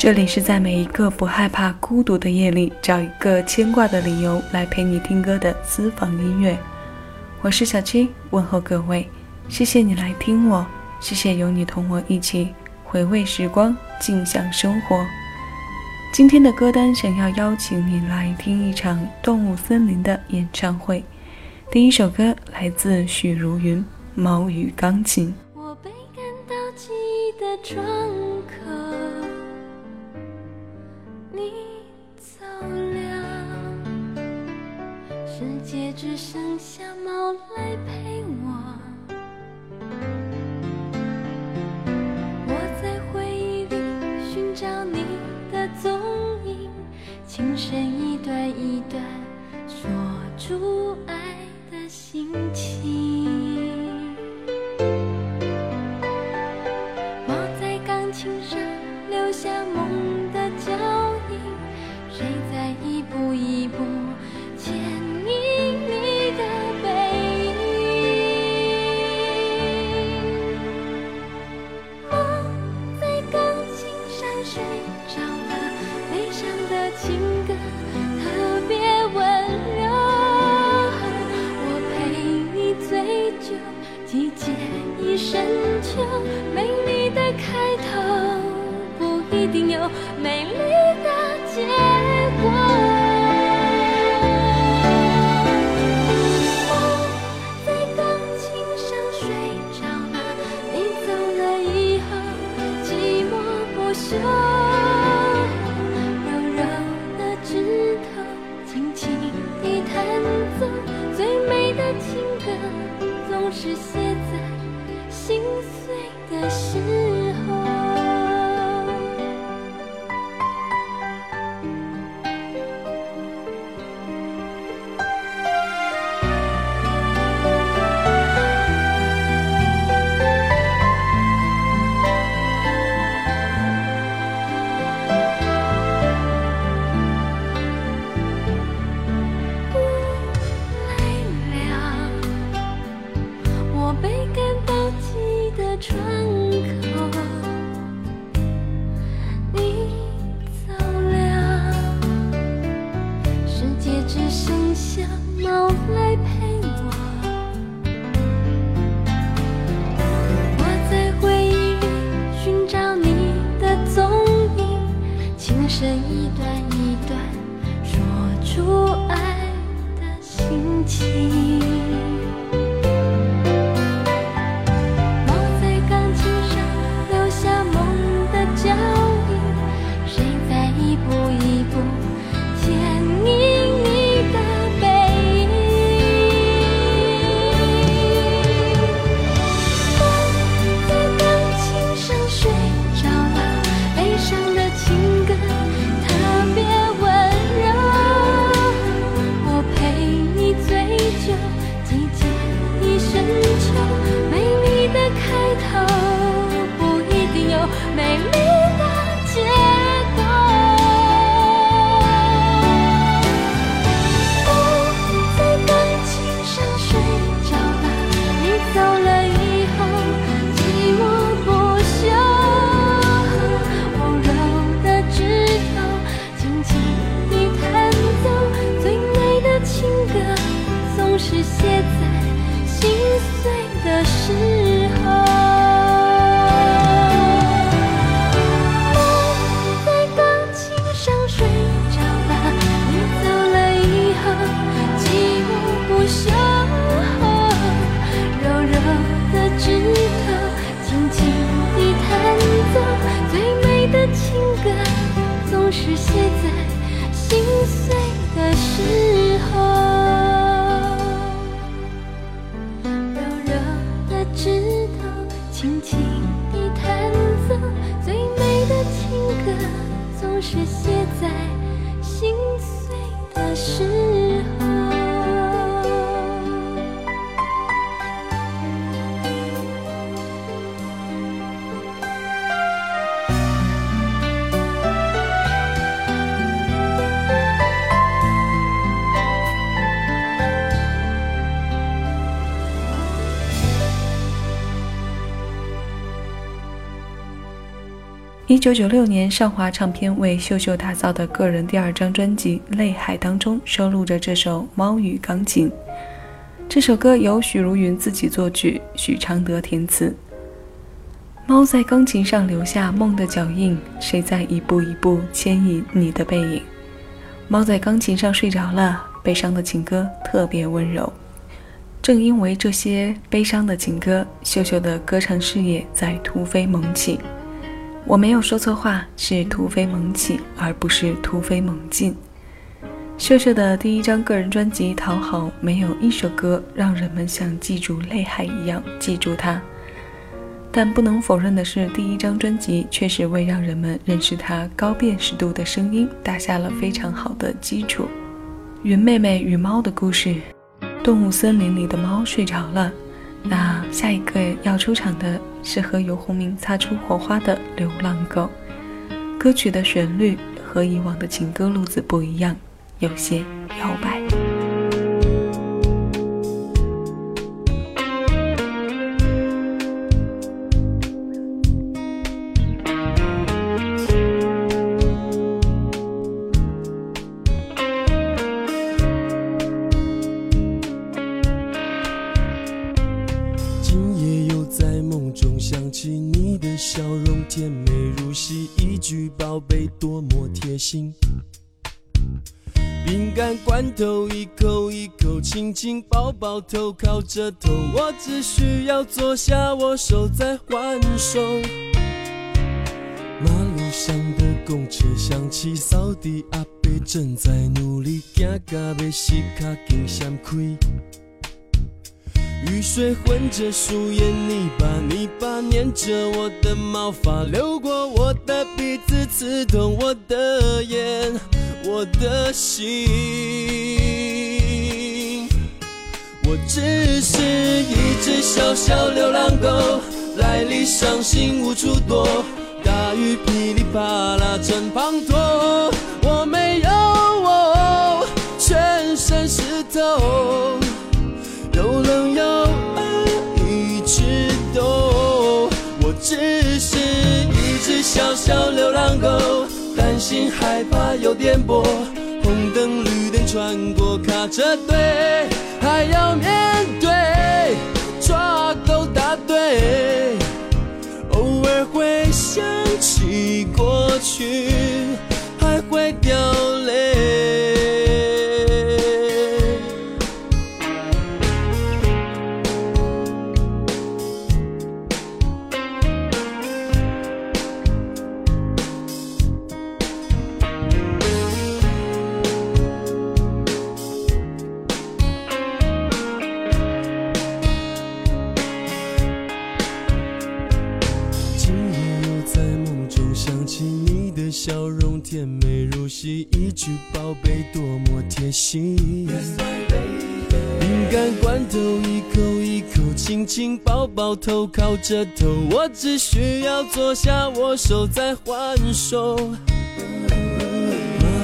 这里是在每一个不害怕孤独的夜里，找一个牵挂的理由来陪你听歌的私房音乐。我是小七，问候各位，谢谢你来听我，谢谢有你同我一起回味时光，静享生活。今天的歌单想要邀请你来听一场动物森林的演唱会。第一首歌来自许茹芸，《猫与钢琴》。也只剩下猫来陪我。只是。轻轻地弹奏最美的情歌总是写在心碎的时一九九六年，上华唱片为秀秀打造的个人第二张专辑《泪海》当中收录着这首《猫与钢琴》。这首歌由许茹芸自己作曲，许常德填词。猫在钢琴上留下梦的脚印，谁在一步一步牵引你的背影？猫在钢琴上睡着了，悲伤的情歌特别温柔。正因为这些悲伤的情歌，秀秀的歌唱事业在突飞猛进。我没有说错话，是突飞猛起，而不是突飞猛进。秀秀的第一张个人专辑《讨好》，没有一首歌让人们像记住泪海一样记住她。但不能否认的是，第一张专辑确实为让人们认识她高辨识度的声音打下了非常好的基础。云妹妹与猫的故事，动物森林里的猫睡着了。那下一个要出场的是和游鸿明擦出火花的流浪狗，歌曲的旋律和以往的情歌路子不一样，有些摇摆。笑容甜美如昔，一句宝贝多么贴心饼干罐头一口一口亲亲抱抱头靠着头，我只需要坐下，我手在还手。马路上的公车响起，扫地阿伯正在努力，行到要死卡紧闪开。雨水混着树叶泥巴，泥巴粘着我的毛发，流过我的鼻子，刺痛我的眼，我的心。我只是一只小小流浪狗，来历伤心无处躲，大雨噼里啪啦正滂沱，我没有我，全身湿透。又冷又饿，一直都。我只是一只小小流浪狗，担心害怕有颠簸，红灯绿灯穿过卡车队，还要面对抓狗大队，偶尔会想起过去，一口一口亲亲抱抱头靠着头，我只需要坐下，我手在还手。马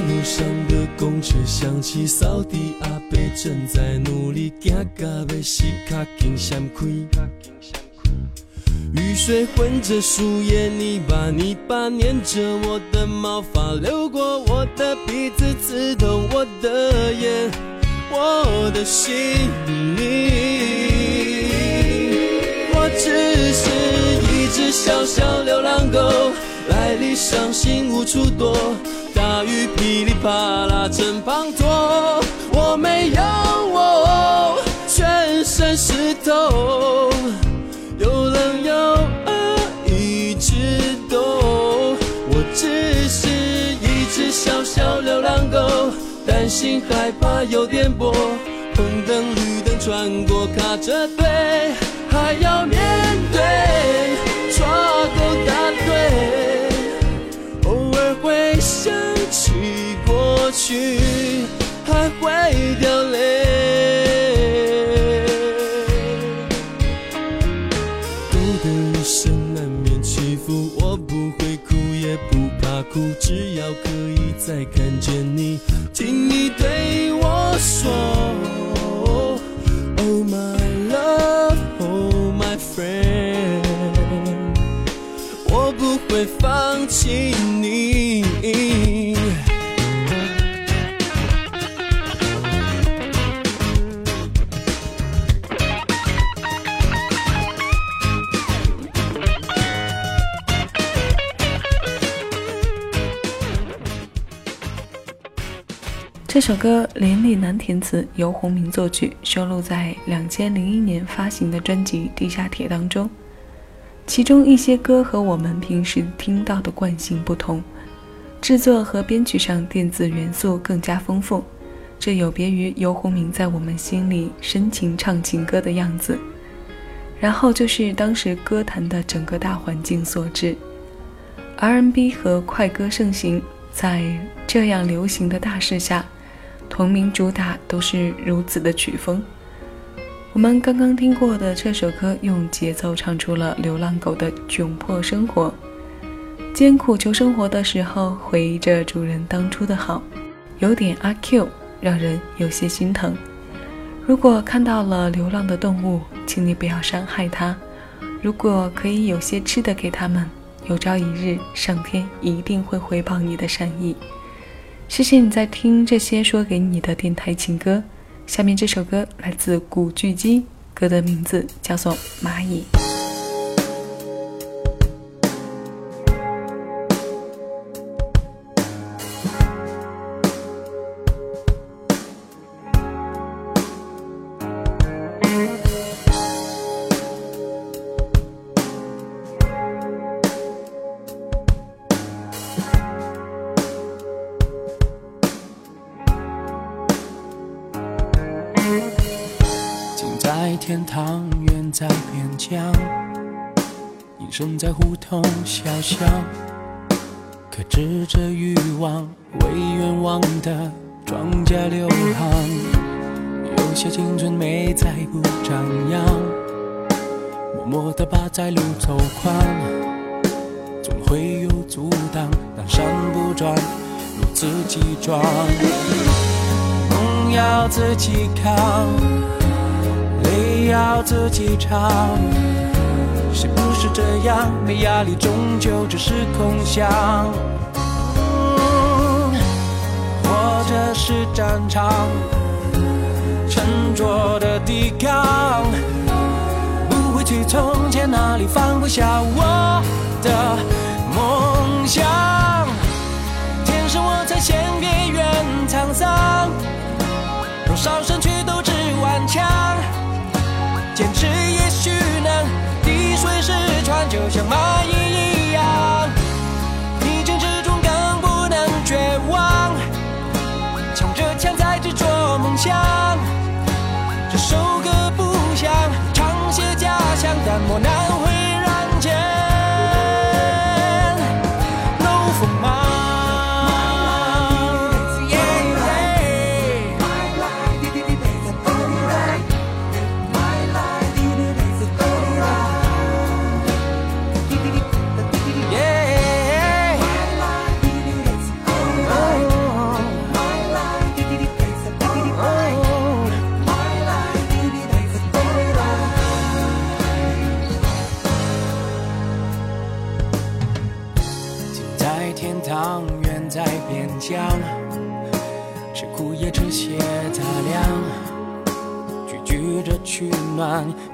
路上的公车响起，扫地阿伯正在努力，行到要死卡紧闪开。雨水混着树叶泥巴，泥巴粘着我的毛发，流过我的鼻子，刺痛我的眼，我的心里。我只是一只小小流浪狗，来历伤心无处躲，大雨噼里啪啦正滂沱，担心害怕有颠簸，红灯绿灯穿过卡车队，还要面对抓狗大队，偶尔会想起过去，还会掉泪。孤单一生难免起伏，我不会哭也不只要可以再看见你，听你对我说，Oh my love, oh my friend，我不会。放弃你。这首歌连李楠填词，由洪明作曲，收录在两千零一年发行的专辑《地下铁》当中。其中一些歌和我们平时听到的惯性不同，制作和编曲上电子元素更加丰富，这有别于游鸿明在我们心里深情唱情歌的样子。然后就是当时歌坛的整个大环境所致，R&B 和快歌盛行，在这样流行的大势下。同名主打都是如此的曲风。我们刚刚听过的这首歌，用节奏唱出了流浪狗的窘迫生活，艰苦求生活的时候，回忆着主人当初的好，有点阿 Q，让人有些心疼。如果看到了流浪的动物，请你不要伤害它。如果可以有些吃的给他们，有朝一日上天一定会回报你的善意。谢谢你在听这些说给你的电台情歌。下面这首歌来自古巨基，歌的名字叫做《蚂蚁》。堂，远在边疆，隐身在胡同小巷，克制着欲望，为愿望的庄稼流淌。有些青春美在不张扬，默默地把在路走宽，总会有阻挡，但山不转，路自己装，梦要自己扛。要自己唱，是不是这样？没压力，终究只是空想。或者是战场，沉着的抵抗，不会去从前那里放不下我的梦想。天生我才先别怨沧桑，多少身躯乡，但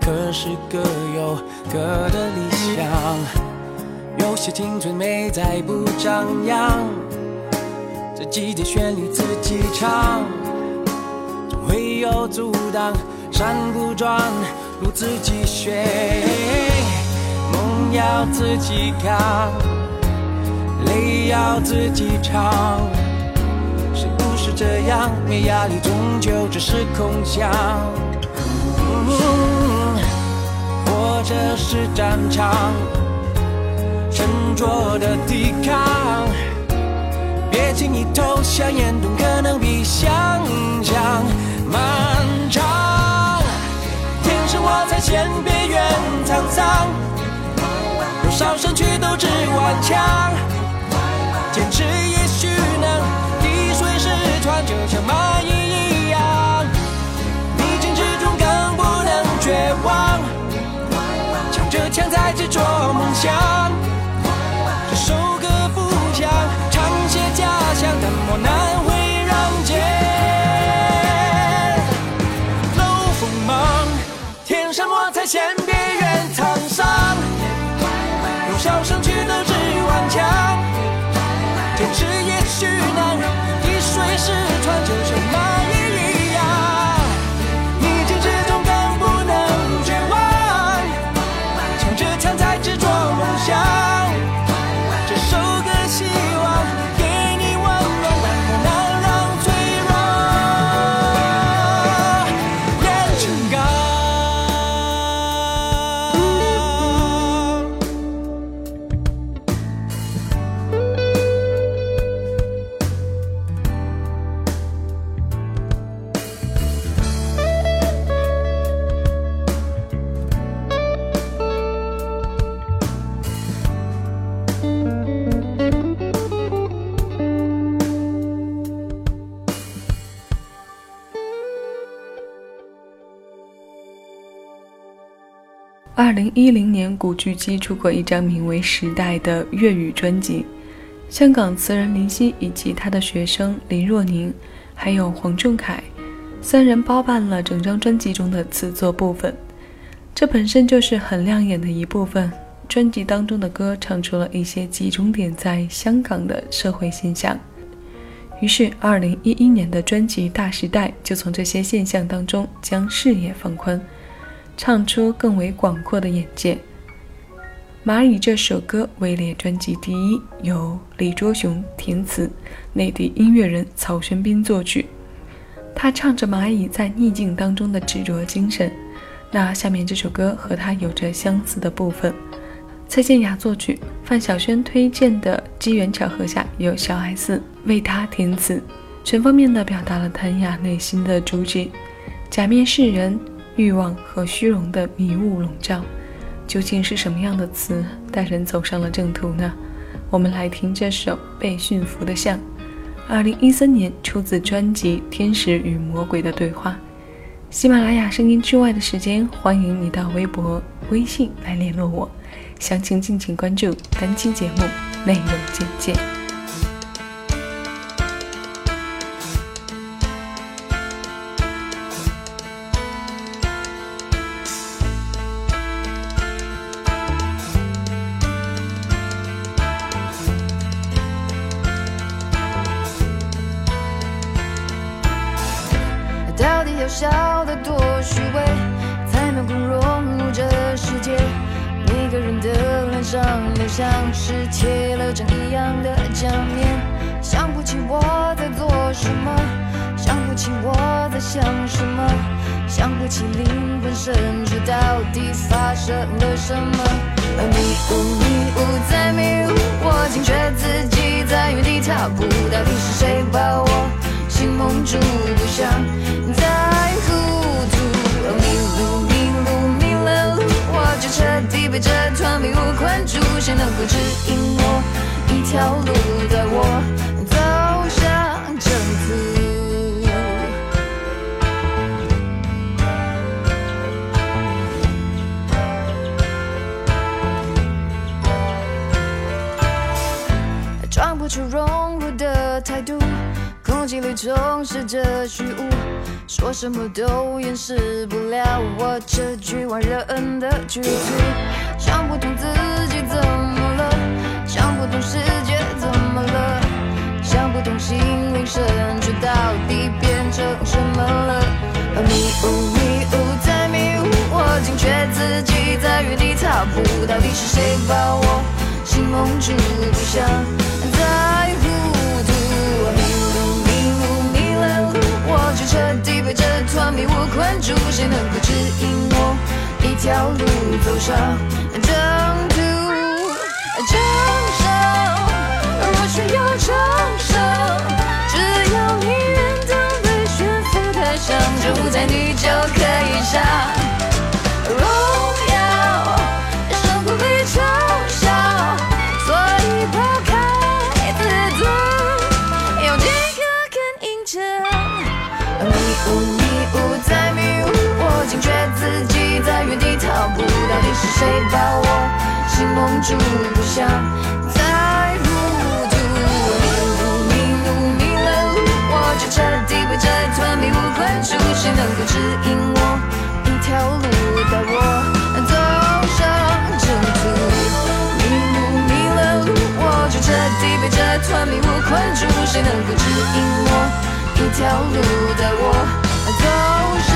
可是各有各的理想，有些青春美在不张扬，这季节旋律自己唱，总会有阻挡，山不转路自己选，梦要自己扛，泪要自己尝，是这样？没压力，终究只是空想。或者是战场，沉着的抵抗，别轻易投降，严冬可能比想象漫长。天生我才先别怨沧桑，多少身躯都只顽强，坚持一穿着像蚂蚁一样逆境之中更不能绝望。强着强在执着。零一零年，古巨基出过一张名为《时代》的粤语专辑，香港词人林夕以及他的学生林若宁，还有黄仲凯，三人包办了整张专辑中的词作部分。这本身就是很亮眼的一部分。专辑当中的歌唱出了一些集中点在香港的社会现象，于是二零一一年的专辑《大时代》就从这些现象当中将视野放宽，唱出更为广阔的眼界。《蚂蚁》这首歌位列专辑第一，由李卓雄填词，内地音乐人曹轩宾作曲。他唱着蚂蚁在逆境当中的执着精神。那下面这首歌和他有着相似的部分。蔡健雅作曲，范晓萱推荐的机缘巧合下，由小 S 为他填词，全方面的表达了谭雅内心的主旨：假面世人、欲望和虚荣的迷雾笼罩，究竟是什么样的词带人走上了正途呢？我们来听这首《被驯服的象》，二零一三年出自专辑《天使与魔鬼的对话》。喜马拉雅声音之外的时间，欢迎你到微博、微信来联络我。详情敬请关注本期节目内容简介。上脸像是贴了张一样的假面，想不起我在做什么，想不起我在想什么，想不起灵魂深处到底发生了什么。而迷雾迷雾在迷雾，我惊觉谁能够指引我一条路，带我走向正途？装不出融入的态度，空气里充斥着虚无，说什么都掩饰不了我这局外人的局促。想不通自心灵深处到底变成什么了。迷雾迷雾在迷雾，我惊觉自己在原地踏步，到底是谁把我心蒙住，不想再糊涂。迷路迷路迷了路，我就彻底被这团迷雾困住，谁能够指引我一条路走上正途？掌声，我需要掌声，只要你愿当被驯服的象，就在你就可以上。荣耀，生活被嘲笑，所以抛开自尊，有几个更硬撑。迷雾迷雾在迷雾，我惊觉自己在原地踏步，到底是谁把我心蒙住，不想彻底被这团迷雾困住，谁能够指引我一条路，带我走上正途？迷路迷了路，我就彻底被这团迷雾困住，谁能够指引我一条路，带我走上